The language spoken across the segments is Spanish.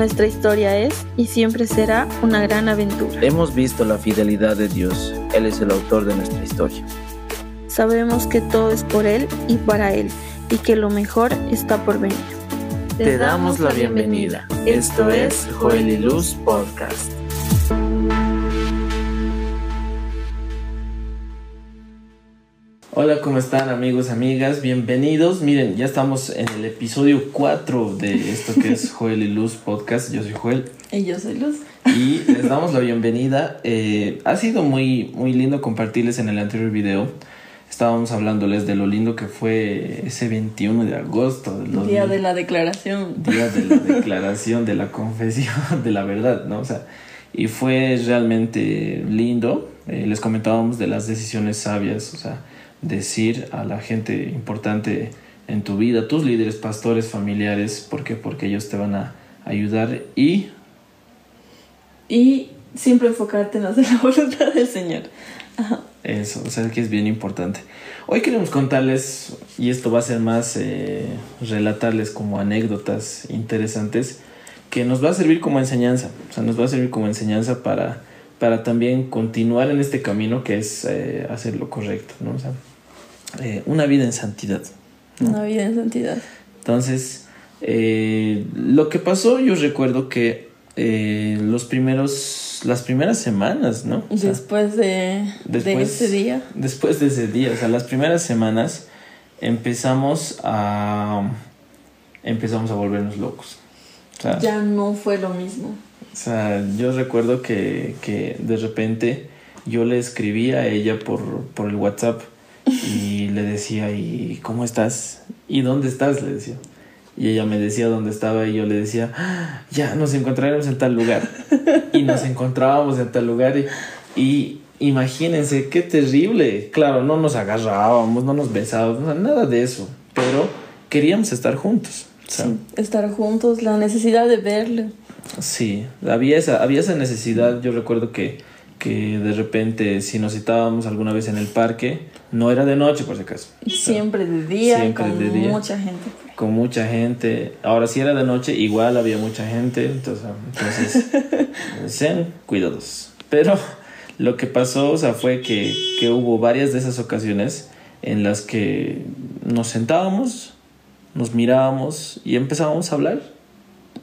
Nuestra historia es y siempre será una gran aventura. Hemos visto la fidelidad de Dios. Él es el autor de nuestra historia. Sabemos que todo es por Él y para Él y que lo mejor está por venir. Te damos la bienvenida. Esto es Joel y Luz Podcast. Hola, ¿cómo están amigos, amigas? Bienvenidos. Miren, ya estamos en el episodio 4 de esto que es Joel y Luz Podcast. Yo soy Joel. Y yo soy Luz. Y les damos la bienvenida. Eh, ha sido muy, muy lindo compartirles en el anterior video. Estábamos hablándoles de lo lindo que fue ese 21 de agosto. Día de la declaración. Día de la declaración, de la confesión, de la verdad, ¿no? O sea, y fue realmente lindo. Eh, les comentábamos de las decisiones sabias, o sea, decir a la gente importante en tu vida, tus líderes, pastores, familiares, ¿por qué? Porque ellos te van a ayudar y... Y siempre enfocarte en hacer la voluntad del Señor. Eso, o sea que es bien importante. Hoy queremos contarles, y esto va a ser más eh, relatarles como anécdotas interesantes, que nos va a servir como enseñanza, o sea, nos va a servir como enseñanza para, para también continuar en este camino que es eh, hacer lo correcto, ¿no? O sea, eh, una vida en santidad. Una vida en santidad. Entonces, eh, lo que pasó, yo recuerdo que eh, los primeros, las primeras semanas, ¿no? después de, de ese día. Después de ese día, o sea, las primeras semanas empezamos a, empezamos a volvernos locos. ya no fue lo mismo. O sea, yo recuerdo que, que de repente yo le escribía a ella por, por el WhatsApp y le decía, ¿y cómo estás? ¿Y dónde estás? Le decía. Y ella me decía dónde estaba y yo le decía, ah, ya nos encontraremos en tal lugar. Y nos encontrábamos en tal lugar y, imagínense qué terrible. Claro, no nos agarrábamos, no nos besábamos, nada de eso, pero queríamos estar juntos. estar juntos, la necesidad de verle. Sí, había esa, había esa necesidad. Yo recuerdo que que de repente si nos citábamos alguna vez en el parque, no era de noche por si acaso. Siempre de día, con mucha gente. Con mucha gente. Ahora si era de noche, igual había mucha gente, entonces, entonces sean cuidados. Pero lo que pasó, o sea, fue que, que hubo varias de esas ocasiones en las que nos sentábamos, nos mirábamos y empezábamos a hablar.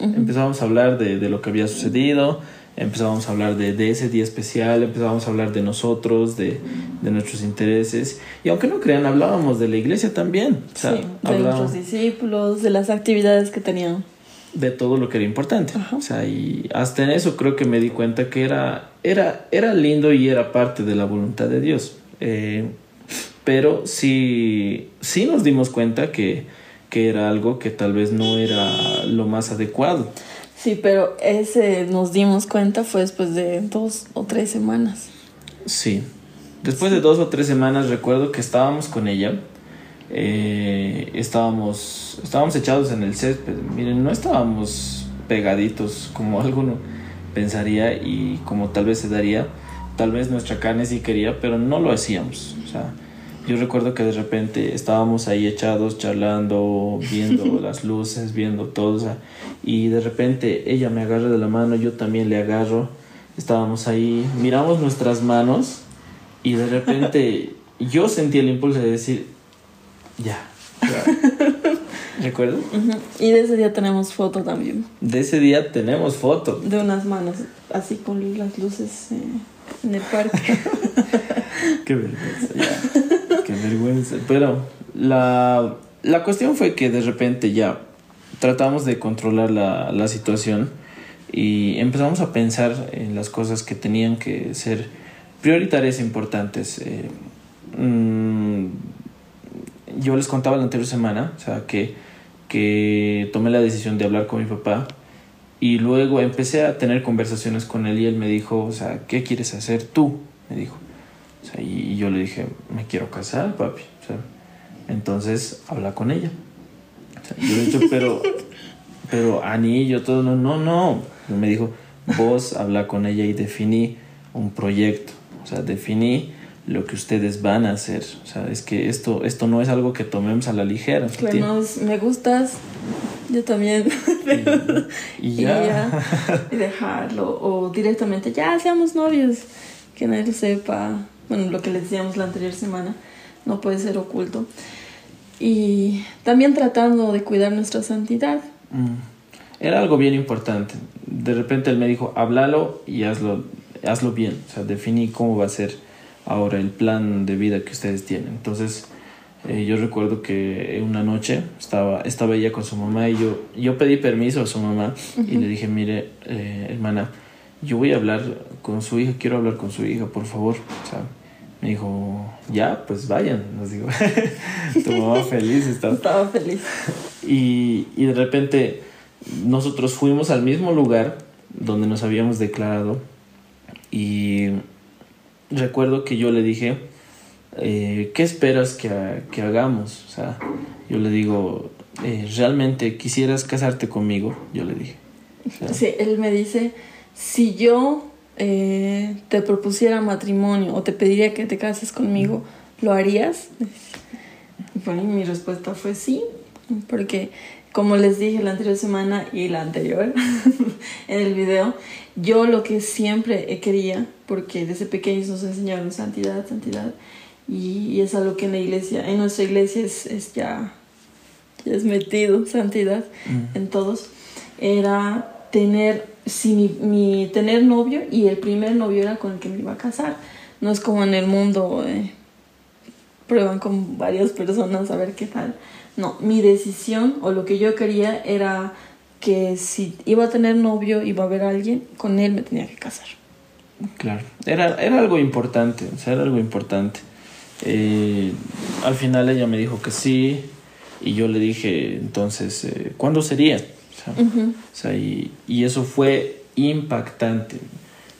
Empezábamos a hablar de, de lo que había sucedido, empezábamos a hablar de, ese día especial, empezábamos a hablar de nosotros, de, nuestros intereses. Y aunque no crean, hablábamos de la iglesia también. sí, de nuestros discípulos, de las actividades que tenían. De todo lo que era importante. O sea, y hasta en eso creo que me di cuenta que era, era, era lindo y era parte de la voluntad de Dios. Eh, pero sí, sí nos dimos cuenta que, que era algo que tal vez no era lo más adecuado. Sí, pero ese nos dimos cuenta fue después de dos o tres semanas. Sí, después de dos o tres semanas recuerdo que estábamos con ella. Eh, estábamos, estábamos echados en el césped. Miren, no estábamos pegaditos como alguno pensaría y como tal vez se daría. Tal vez nuestra carne sí quería, pero no lo hacíamos. O sea, yo recuerdo que de repente estábamos ahí echados, charlando, viendo las luces, viendo todo, y de repente ella me agarra de la mano, yo también le agarro, estábamos ahí, miramos nuestras manos, y de repente yo sentí el impulso de decir, ya. ¿Recuerdas? Y de ese día tenemos foto también. De ese día tenemos foto. De unas manos, así con las luces eh, en el parque. Qué vergüenza, ya vergüenza. Pero la, la cuestión fue que de repente ya tratamos de controlar la, la situación y empezamos a pensar en las cosas que tenían que ser prioritarias e importantes. Eh, mm, yo les contaba la anterior semana, o sea, que, que tomé la decisión de hablar con mi papá y luego empecé a tener conversaciones con él y él me dijo, o sea, ¿qué quieres hacer tú? Me dijo y yo le dije, me quiero casar, papi. entonces habla con ella. yo le dije, pero, pero anillo, todo, no, no, no. me dijo, vos habla con ella y definí un proyecto. O sea, definí lo que ustedes van a hacer. O sea, es que esto, esto no es algo que tomemos a la ligera. me gustas, Yo también. y, ya. y, dejarlo. O directamente, ya seamos novios. Que nadie lo sepa. Bueno, lo que les decíamos la anterior semana. No puede ser oculto. Y también tratando de cuidar nuestra santidad. Mm. Era algo bien importante. De repente él me dijo, háblalo y hazlo, hazlo bien. O sea, definí cómo va a ser ahora el plan de vida que ustedes tienen. Entonces, eh, yo recuerdo que una noche estaba, estaba ella con su mamá y yo, yo pedí permiso a su mamá y le dije, mire, eh, hermana, yo voy a hablar con su hija, quiero hablar con su hija, por favor. O sea, me dijo, ya, pues vayan, nos digo. tu mamá feliz estaba. Estaba feliz. Y, y de repente nosotros fuimos al mismo lugar donde nos habíamos declarado y recuerdo que yo le dije, eh, ¿qué esperas que, que, hagamos? O sea, yo le digo, eh, ¿realmente quisieras casarte conmigo? Yo le dije. sí, él me dice, si yo eh, te propusiera matrimonio o te pediría que te cases conmigo, ¿lo harías? Y mi respuesta fue sí, porque como les dije la anterior semana y la anterior en el video, yo lo que siempre quería, porque desde pequeños nos enseñaron santidad, santidad, y, es algo que en la iglesia, en nuestra iglesia es, es ya, es metido, santidad, mm. en todos, era tener, si mi, mi, tener novio y el primer novio era con el que me iba a casar. No es como en el mundo, eh, prueban con varias personas a ver qué tal. No, mi decisión o lo que yo quería era que si iba a tener novio, iba a ver a alguien, con él me tenía que casar. Claro, era, era algo importante, o sea, era algo importante. Eh, al final ella me dijo que sí y yo le dije, entonces, eh, ¿cuándo sería? O sea, y, y, eso fue impactante.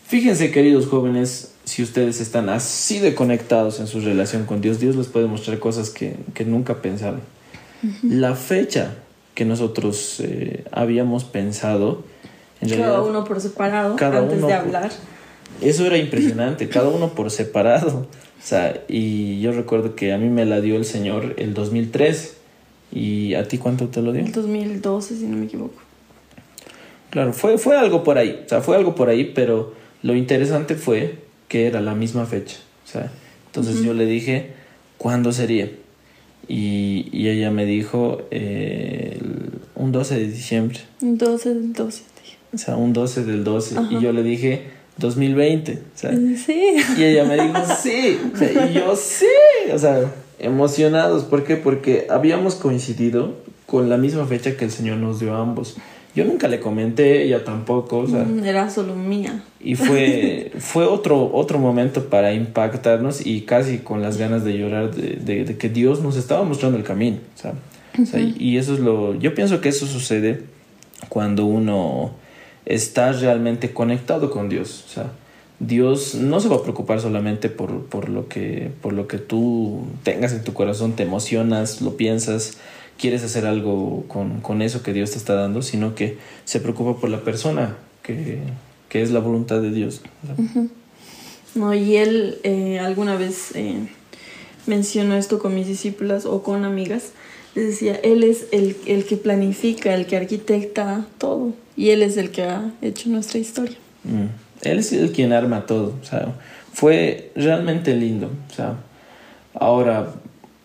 Fíjense, queridos jóvenes, si ustedes están así de conectados en su relación con Dios, Dios les puede mostrar cosas que, que nunca pensaron. La fecha que nosotros eh, habíamos pensado, en cada uno por separado, antes de hablar. eso era impresionante, cada uno por separado. O sea, y yo recuerdo que a mí me la dio el Señor el 2003. ¿Y a ti cuánto te lo dio? El 2012, si no me equivoco. Claro, fue, fue algo por ahí. O sea, fue algo por ahí, pero lo interesante fue que era la misma fecha. O sea, entonces yo le dije, ¿cuándo sería? Y, y ella me dijo, eh, un 12 de diciembre. Un 12 del 12. O sea, un 12 del 12. Y yo le dije, 2020. Sí. Y ella me dijo, sí. y yo, sí. O sea, emocionados. ¿Por qué? Porque habíamos coincidido con la misma fecha que el Señor nos dio a ambos. Yo nunca le comenté, ella tampoco. O sea, mm, Era solo mía. Y fue, fue otro, otro momento para impactarnos y casi con las ganas de llorar de, de, que Dios nos estaba mostrando el camino. O sea, y eso es lo... Yo pienso que eso sucede cuando uno estás realmente conectado con Dios. O sea, Dios no se va a preocupar solamente por, por, lo que, por lo que tú tengas en tu corazón, te emocionas, lo piensas, quieres hacer algo con, con eso que Dios te está dando, sino que se preocupa por la persona, que, que es la voluntad de Dios. No, y él eh, alguna vez eh, mencionó esto con mis discípulas o con amigas, les decía, él es el, el que planifica, el que arquitecta todo y Él es el que ha hecho nuestra historia. Mm. Él es el quien arma todo, o sea, fue realmente lindo, o sea, ahora,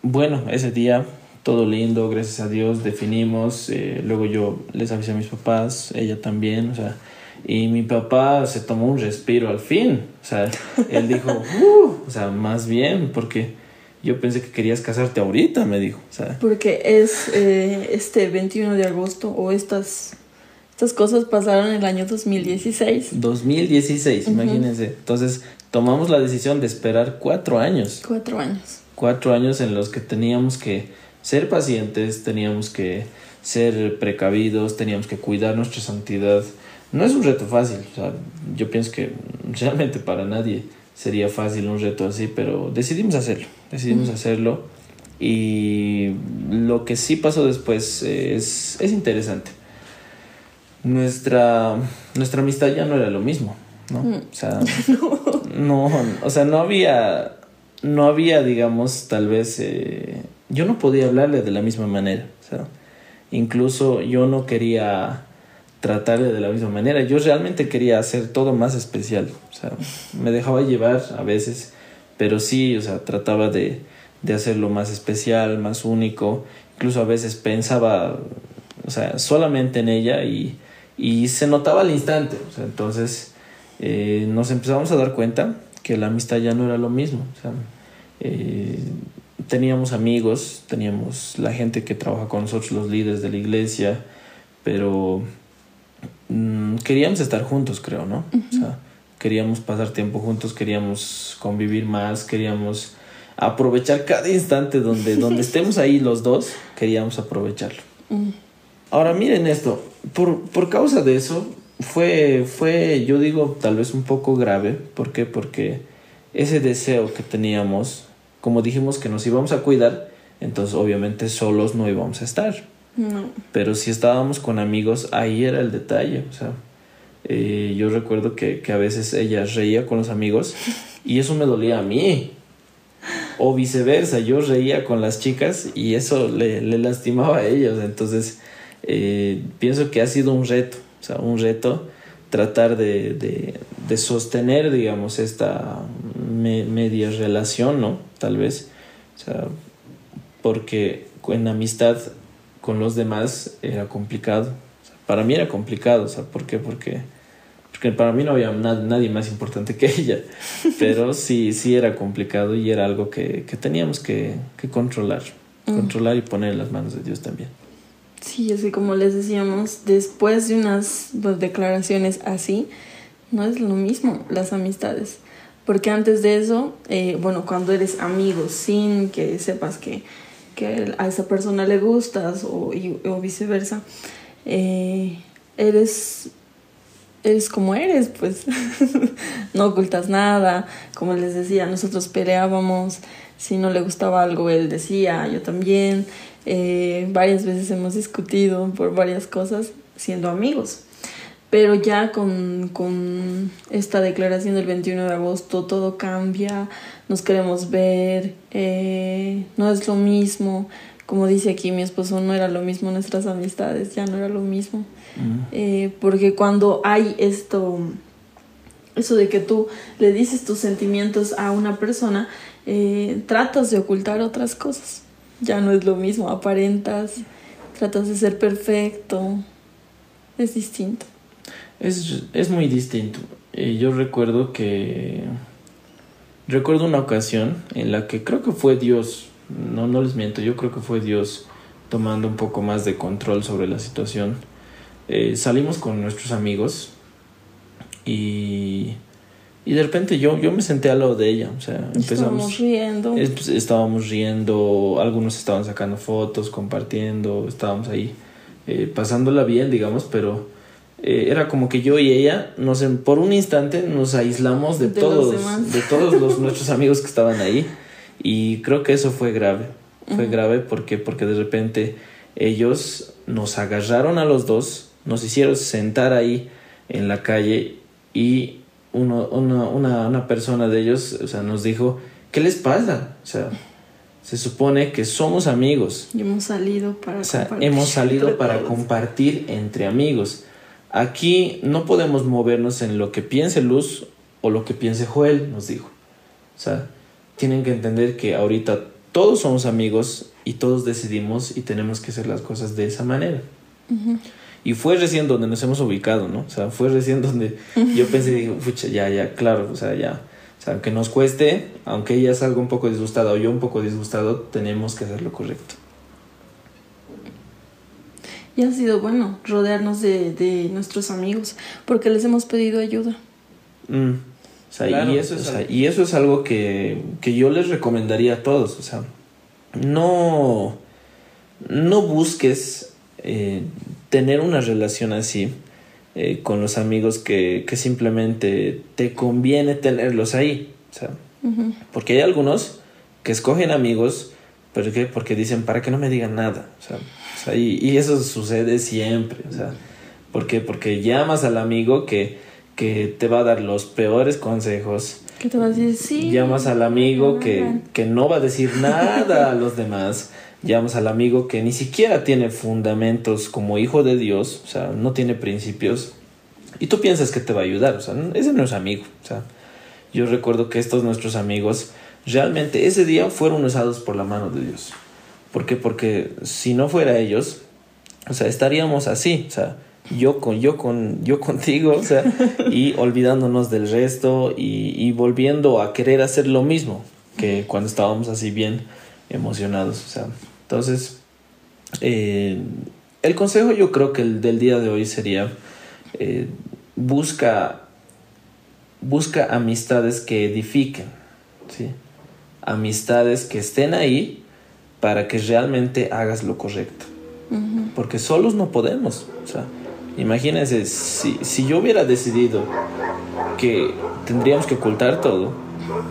bueno, ese día todo lindo, gracias a Dios, definimos, eh, luego yo les avisé a mis papás, ella también, o sea, y mi papá se tomó un respiro al fin, o sea, él dijo, uh", o sea, más bien, porque yo pensé que querías casarte ahorita, me dijo, o sea. Porque es eh, este 21 de agosto o estas estas cosas pasaron en el año 2016. 2016, imagínense. Entonces tomamos la decisión de esperar cuatro años. Cuatro años. Cuatro años en los que teníamos que ser pacientes, teníamos que ser precavidos, teníamos que cuidar nuestra santidad. No es un reto fácil, o sea, yo pienso que realmente para nadie sería fácil un reto así, pero decidimos hacerlo, decidimos hacerlo y lo que sí pasó después es, es interesante nuestra, nuestra amistad ya no era lo mismo, ¿no? Mm. O sea, no. o sea, no había, no había, digamos, tal vez, eh, yo no podía hablarle de la misma manera, o sea, incluso yo no quería tratarle de la misma manera. Yo realmente quería hacer todo más especial. O sea, me dejaba llevar a veces, pero sí, o sea, trataba de, de hacerlo más especial, más único. Incluso a veces pensaba, o sea, solamente en ella y, y se notaba al instante. O sea, entonces eh, nos empezamos a dar cuenta que la amistad ya no era lo mismo. O sea, eh, teníamos amigos, teníamos la gente que trabaja con nosotros, los líderes de la iglesia, pero mm, queríamos estar juntos, creo, ¿no? O sea, queríamos pasar tiempo juntos, queríamos convivir más, queríamos aprovechar cada instante donde, donde estemos ahí los dos, queríamos aprovecharlo. Ahora miren esto, por, por causa de eso, fue, fue, yo digo, tal vez un poco grave. ¿Por qué? Porque ese deseo que teníamos, como dijimos que nos íbamos a cuidar, entonces obviamente solos no íbamos a estar. No. Pero si estábamos con amigos, ahí era el detalle. O sea, eh, yo recuerdo que, que a veces ella reía con los amigos y eso me dolía a mí. O viceversa, yo reía con las chicas y eso le, le lastimaba a ellos. Entonces, eh, pienso que ha sido un reto, o sea, un reto tratar de, de, de sostener, digamos, esta me- media relación, ¿no? Tal vez. O sea, porque en amistad con los demás era complicado. O sea, para mí era complicado, o sea, ¿por qué? Porque, porque para mí no había na- nadie más importante que ella. Pero sí, sí era complicado y era algo que, que teníamos que, que controlar. Controlar y poner en las manos de Dios también. Sí, así como les decíamos, después de unas pues, declaraciones así, no es lo mismo las amistades. Porque antes de eso, eh, bueno, cuando eres amigo sin que sepas que, que a esa persona le gustas o, y- o viceversa, eh, eres, eres como eres, pues no ocultas nada. Como les decía, nosotros peleábamos, si no le gustaba algo, él decía, yo también. Eh, varias veces hemos discutido por varias cosas siendo amigos. Pero ya con, con esta declaración del 21 de agosto todo cambia, nos queremos ver, eh, no es lo mismo. Como dice aquí mi esposo, no era lo mismo nuestras amistades, ya no era lo mismo. Eh, porque cuando hay esto, eso de que tú le dices tus sentimientos a una persona, eh, tratas de ocultar otras cosas. Ya no es lo mismo, aparentas, tratas de ser perfecto, es distinto. Es, es muy distinto. Eh, yo recuerdo que... Recuerdo una ocasión en la que creo que fue Dios, no, no les miento, yo creo que fue Dios tomando un poco más de control sobre la situación. Eh, salimos con nuestros amigos y, y de repente yo, yo me senté al lado de ella, o sea, Estábamos empezamos... riendo. Es- pues, estábamos riendo, algunos estaban sacando fotos, compartiendo, estábamos ahí eh, pasándola bien, digamos, pero eh, era como que yo y ella, nos, por un instante nos aislamos de, todos, de todos los, nuestros amigos que estaban ahí y creo que eso fue grave, fue grave porque, porque de repente ellos nos agarraron a los dos, nos hicieron sentar ahí en la calle y uno, una, una, una persona de ellos o sea, nos dijo, ¿qué les pasa? O sea, se supone que somos amigos. Y hemos salido para O sea, compartir hemos salido para todos. compartir entre amigos. Aquí no podemos movernos en lo que piense Luz o lo que piense Joel, nos dijo. O sea, tienen que entender que ahorita todos somos amigos y todos decidimos y tenemos que hacer las cosas de esa manera. Ujú. Y fue recién donde nos hemos ubicado, ¿no? O sea, fue recién donde yo pensé, dije, pucha, ya, ya, claro, o sea, ya. O sea, aunque nos cueste, aunque ella salga un poco disgustada o yo un poco disgustado, tenemos que hacer lo correcto. Y ha sido bueno rodearnos de, de nuestros amigos porque les hemos pedido ayuda. Mm. O sea, Claro, y, eso o es, sea- y eso es algo que, que yo les recomendaría a todos. O sea, no, no busques eh, tener una relación así eh, con los amigos que, que simplemente te conviene tenerlos ahí. O sea, porque hay algunos que escogen amigos ¿pero qué? porque dicen para que no me digan nada. O sea, o sea, y, y eso sucede siempre. O sea, ¿por qué? Porque llamas al amigo que, que te va a dar los peores consejos. ¿Qué te vas a decir? Sí. Llamas al amigo que, que no va a decir nada a los demás. Llevamos al amigo que ni siquiera tiene fundamentos como hijo de Dios, o sea, no tiene principios, y tú piensas que te va a ayudar, o sea, ese no es amigo, o sea, yo recuerdo que estos nuestros amigos realmente ese día fueron usados por la mano de Dios. ¿Por qué? Porque si no fuera ellos, o sea, estaríamos así, o sea, yo con yo con yo contigo, o sea, y olvidándonos del resto y, y volviendo a querer hacer lo mismo que cuando estábamos así bien emocionados, o sea, entonces eh, el consejo yo creo que el del día de hoy sería eh, busca busca amistades que edifiquen, ¿sí? amistades que estén ahí para que realmente hagas lo correcto. Porque solos no podemos. O sea, imagínense, si, si yo hubiera decidido que tendríamos que ocultar todo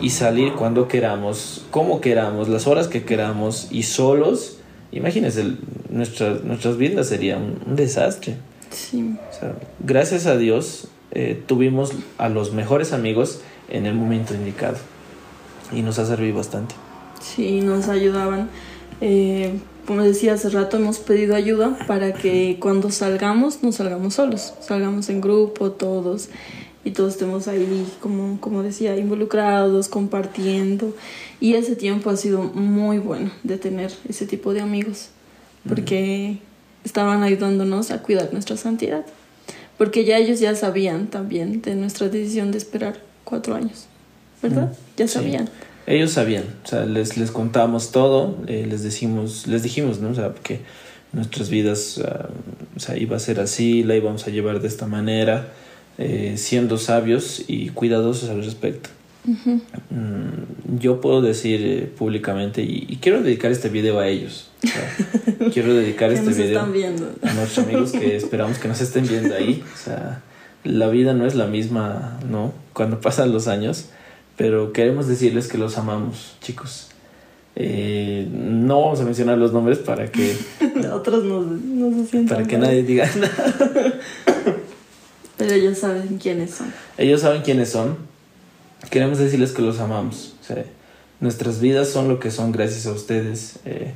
y salir cuando queramos, como queramos, las horas que queramos y solos, imagínense, nuestras nuestras vidas serían un, desastre. Sí. O sea, gracias a Dios eh, tuvimos a los mejores amigos en el momento indicado y nos ha servido bastante. Sí, nos ayudaban. Eh, como decía hace rato, hemos pedido ayuda para que cuando salgamos no salgamos solos, salgamos en grupo todos y todos estemos ahí, como, como decía, involucrados, compartiendo. Y ese tiempo ha sido muy bueno de tener ese tipo de amigos, porque estaban ayudándonos a cuidar nuestra santidad, porque ya ellos ya sabían también de nuestra decisión de esperar cuatro años, ¿verdad? Ya Sí. sabían. Ellos sabían, o sea, les, les contamos todo, eh, les decimos, les dijimos, ¿no? O sea, que nuestras vidas, ah, o sea, iba a ser así, la íbamos a llevar de esta manera, eh, siendo sabios y cuidadosos al respecto. Mm, yo puedo decir eh, públicamente, y, y quiero dedicar este video a ellos, o sea, quiero dedicar Que este nos video están viendo. a nuestros amigos que esperamos que nos estén viendo ahí. O sea, la vida no es la misma, ¿no? Cuando pasan los años, pero queremos decirles que los amamos, chicos. Eh, no vamos a mencionar los nombres para que, Otros no, no se sientan para que mal, nadie diga nada. Pero ellos saben quiénes son. Ellos saben quiénes son. Queremos decirles que los amamos. Sea, nuestras vidas son lo que son gracias a ustedes. Eh,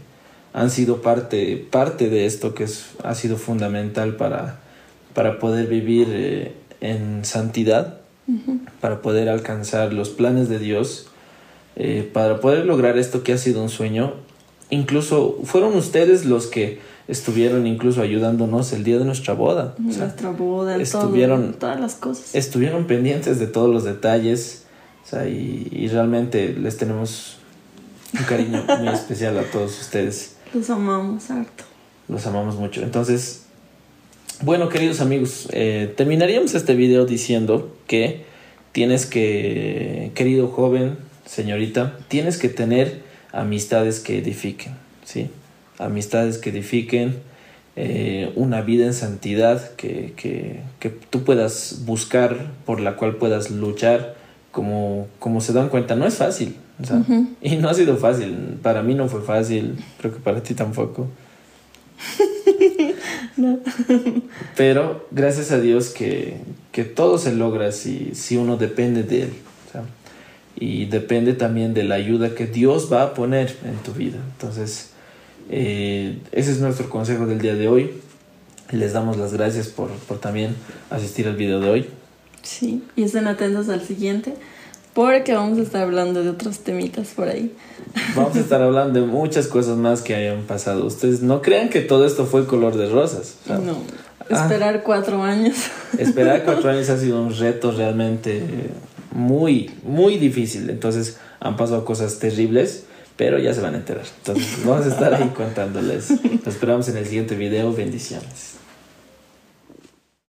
han sido parte, parte de esto que es, ha sido fundamental para, para poder vivir eh, en santidad, para poder alcanzar los planes de Dios, eh, para poder lograr esto que ha sido un sueño. Incluso fueron ustedes los que estuvieron incluso ayudándonos el día de nuestra boda. O sea, Nuestra boda, estuvieron- todo, todas las cosas. estuvieron pendientes de todos los detalles o sea, y, y realmente les tenemos un cariño muy especial a todos ustedes. Los amamos harto. Los amamos mucho. Entonces, bueno, queridos amigos, eh, terminaríamos este video diciendo que tienes que, querido joven, señorita, tienes que tener amistades que edifiquen, ¿sí? Amistades que edifiquen eh, una vida en santidad que, que, que tú puedas buscar, por la cual puedas luchar, como, como se dan cuenta, no es fácil. o sea, Y no ha sido fácil. Para mí no fue fácil, creo que para ti tampoco. Pero gracias a Dios que, que todo se logra si, si uno depende de Él. o sea, y depende también de la ayuda que Dios va a poner en tu vida. Entonces, eh, ese es nuestro consejo del día de hoy. Les damos las gracias por, por también asistir al video de hoy. Sí, y estén atentos al siguiente, porque vamos a estar hablando de otros temitas por ahí. Vamos a estar hablando de muchas cosas más que hayan pasado. Ustedes no crean que todo esto fue color de rosas. o sea, No, ah. esperar cuatro años. Esperar cuatro años ha sido un reto realmente muy, muy difícil. Entonces han pasado cosas terribles, pero ya se van a enterar. Entonces vamos a estar ahí contándoles. Los esperamos en el siguiente video. Bendiciones.